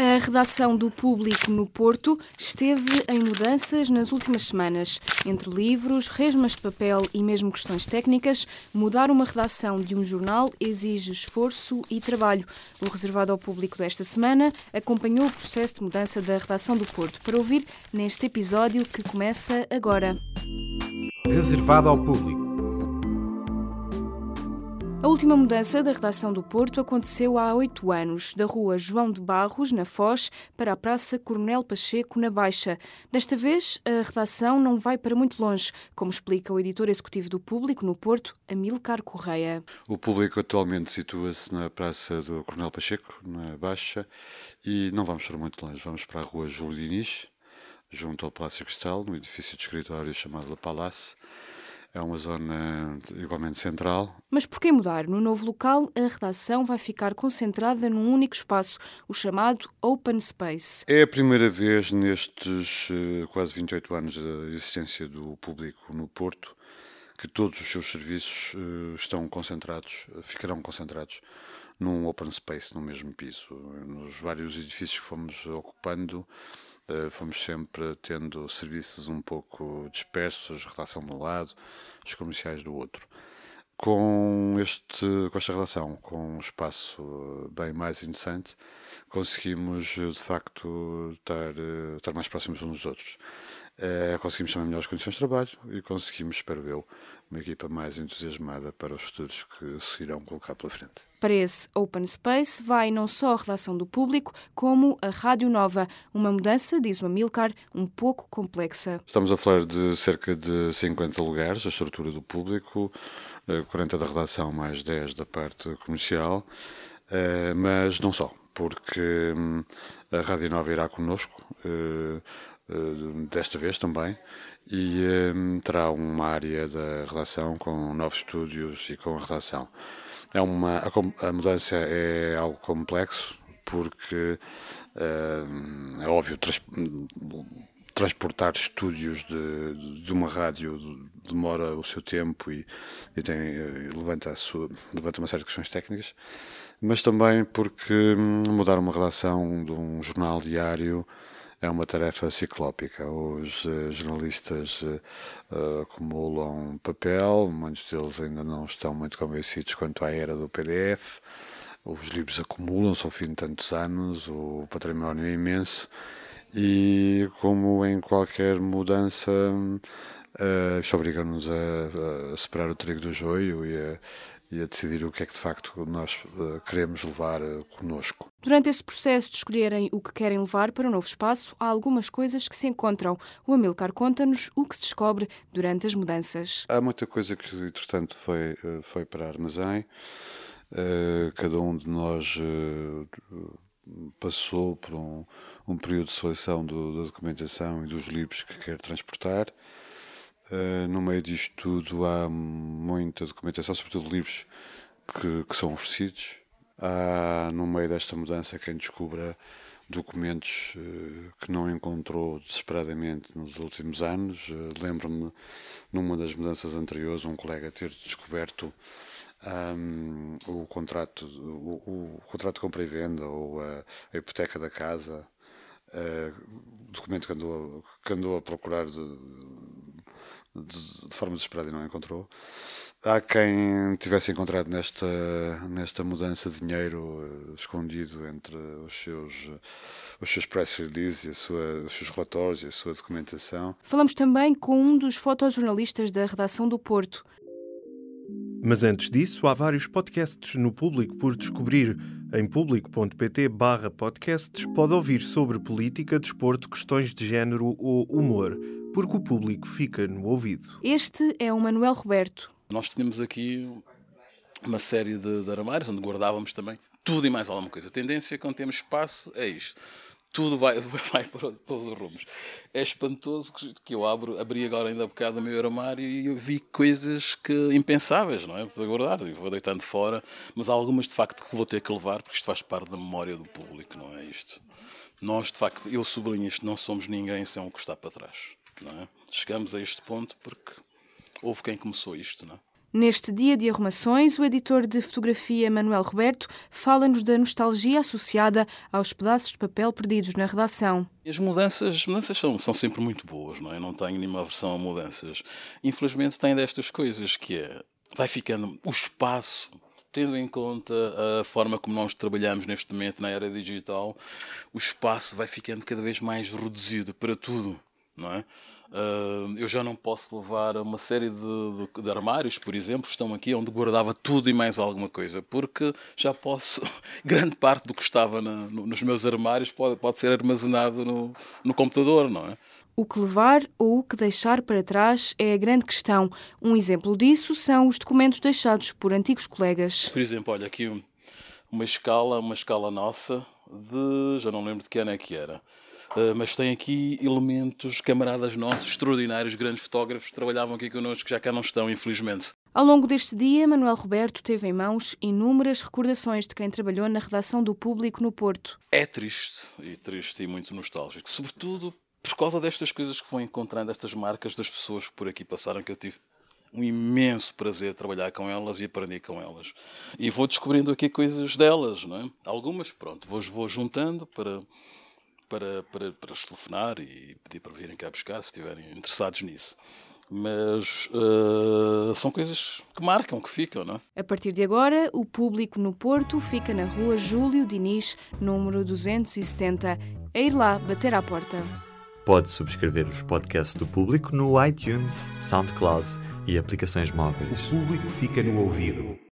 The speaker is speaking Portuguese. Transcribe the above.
A redação do Público no Porto esteve em mudanças nas últimas semanas. Entre livros, resmas de papel e mesmo questões técnicas, mudar uma redação de um jornal exige esforço e trabalho. O reservado ao público desta semana acompanhou o processo de mudança da redação do Porto para ouvir neste episódio que começa agora. Reservado ao público. A última mudança da redação do Porto aconteceu há oito anos, da rua João de Barros, na Foz, para a Praça Coronel Pacheco, na Baixa. Desta vez, a redação não vai para muito longe, como explica o editor executivo do Público, no Porto, Amilcar Correia. O Público atualmente situa-se na Praça do Coronel Pacheco, na Baixa, e não vamos para muito longe, vamos para a rua Júlio Diniz, junto ao Palácio Cristal, no edifício de escritório chamado Le Palace. É uma zona igualmente central. Mas por que mudar? No novo local, a redação vai ficar concentrada num único espaço, o chamado Open Space. É a primeira vez nestes uh, quase 28 anos da existência do público no Porto que todos os seus serviços uh, estão concentrados, ficarão concentrados num open space no mesmo piso. Nos vários edifícios que fomos ocupando, eh, fomos sempre tendo serviços um pouco dispersos, redação de um lado, os comerciais do outro. Com, este, com esta relação, com um espaço eh, bem mais interessante, conseguimos eh, de facto estar, estar mais próximos uns dos outros. Uh, conseguimos também melhores condições de trabalho e conseguimos, espero eu, uma equipa mais entusiasmada para os futuros que se irão colocar pela frente. Para esse Open Space vai não só a relação do público, como a Rádio Nova. Uma mudança, diz o Amilcar, um pouco complexa. Estamos a falar de cerca de 50 lugares, a estrutura do público, 40 eh, da redação mais 10 da parte comercial, eh, mas não só, porque hum, a Rádio Nova irá connosco eh, desta vez também, e um, ehm, terá uma área da redação com novos estúdios e com a redação. É uma, a, a mudança é algo complexo, porque um, ehm, é óbvio, trans, transportar estúdios de, de uma rádio demora o seu tempo e, e tem, eh, levanta, sua, levanta uma série de questões técnicas, mas também porque hum, mudar uma relação de um jornal diário é uma tarefa ciclópica. Os uh, jornalistas uh, acumulam papel, muitos deles ainda não estão muito convencidos quanto à era do PDF. Os livros acumulam-se ao fim de tantos anos, o património é imenso e, como em qualquer mudança, uh, obriga-nos a, a, separar o trigo do joio e a, e a decidir o que é que de facto nós uh, queremos levar uh, connosco. Durante esse processo de escolherem o que querem levar para o novo espaço, há algumas coisas que se encontram. O Amilcar conta-nos o que se descobre durante as mudanças. Há muita coisa que, entretanto, foi, uh, foi para armazém. Uh, cada um de nós passou por um, um período de seleção do, da documentação e dos livros que quer transportar. Uh, no meio disto tudo há muita documentação, sobretudo livros que, que, são oferecidos. Há no meio desta mudança quem descubra documentos uh, que não encontrou desesperadamente nos últimos anos. Uh, Lembro-me, numa das mudanças anteriores, um colega ter descoberto um, o contrato, o, o, contrato de compra e venda ou a, a hipoteca da casa, documento que andou, que andou a procurar de, de, de forma desesperada e não encontrou. Há quem tivesse encontrado nesta, nesta mudança de dinheiro uh, escondido entre os seus, uh, os seus press releases, sua, os seus relatórios e a sua documentação. Falamos também com um dos fotojornalistas da redação do Porto. Mas antes disso, há vários podcasts no Público por descobrir. Em público.pt podcasts pode ouvir sobre política, desporto, questões de género ou humor porque o público fica no ouvido. Este é o Manuel Roberto. Nós tínhamos aqui uma série de, de armários onde guardávamos também tudo e mais alguma coisa. A tendência quando temos espaço é isto. Tudo vai, vai para, para os rumos. É espantoso que eu abro, abri agora ainda um bocado o meu armário e eu vi coisas que impensáveis, não é? Para guardar, eu vou deitando fora, mas há algumas de facto que vou ter que levar porque isto faz parte da memória do público, não é isto? Nós, de facto, eu sublinho isto, não somos ninguém sem um que está para trás. É? Chegamos a este ponto porque houve quem começou isto. Não é? Neste dia de arrumações, o editor de fotografia Manuel Roberto fala-nos da nostalgia associada aos pedaços de papel perdidos na redação. As mudanças, as mudanças são, são sempre muito boas, não é? Não tenho nenhuma aversão a mudanças. Infelizmente tem destas coisas que é, vai ficando o espaço tendo em conta a forma como nós trabalhamos neste momento na era digital, o espaço vai ficando cada vez mais reduzido para tudo não é? Uh, eu já não posso levar uma série de, de, de, armários, por exemplo, estão aqui onde guardava tudo e mais alguma coisa, porque já posso, grande parte do que estava na, no, nos meus armários pode, pode ser armazenado no, no computador, não é? O que levar ou o que deixar para trás é a grande questão. Um exemplo disso são os documentos deixados por antigos colegas. Por exemplo, olha aqui uma escala, uma escala nossa de, já não lembro de que ano é que era mas tem aqui elementos, camaradas nossos, extraordinários, grandes fotógrafos, que trabalhavam aqui connosco, que já cá não estão, infelizmente. Ao longo deste dia, Manuel Roberto teve em mãos inúmeras recordações de quem trabalhou na redação do Público no Porto. É triste, e triste e muito nostálgico, sobretudo por causa destas coisas que vou encontrando, estas marcas das pessoas que por aqui passaram, que eu tive um imenso prazer trabalhar com elas e aprender com elas. E vou descobrindo aqui coisas delas, não é? Algumas, pronto, vou, vou juntando para para, para, para os telefonar e pedir para virem cá buscar se estiverem interessados nisso. Mas uh, são coisas que marcam, que ficam, não é? A partir de agora, o público no Porto fica na rua Júlio Diniz, número 270, a ir lá bater à porta. Pode subscrever os podcasts do público no iTunes, SoundCloud e aplicações móveis. O público fica no ouvido.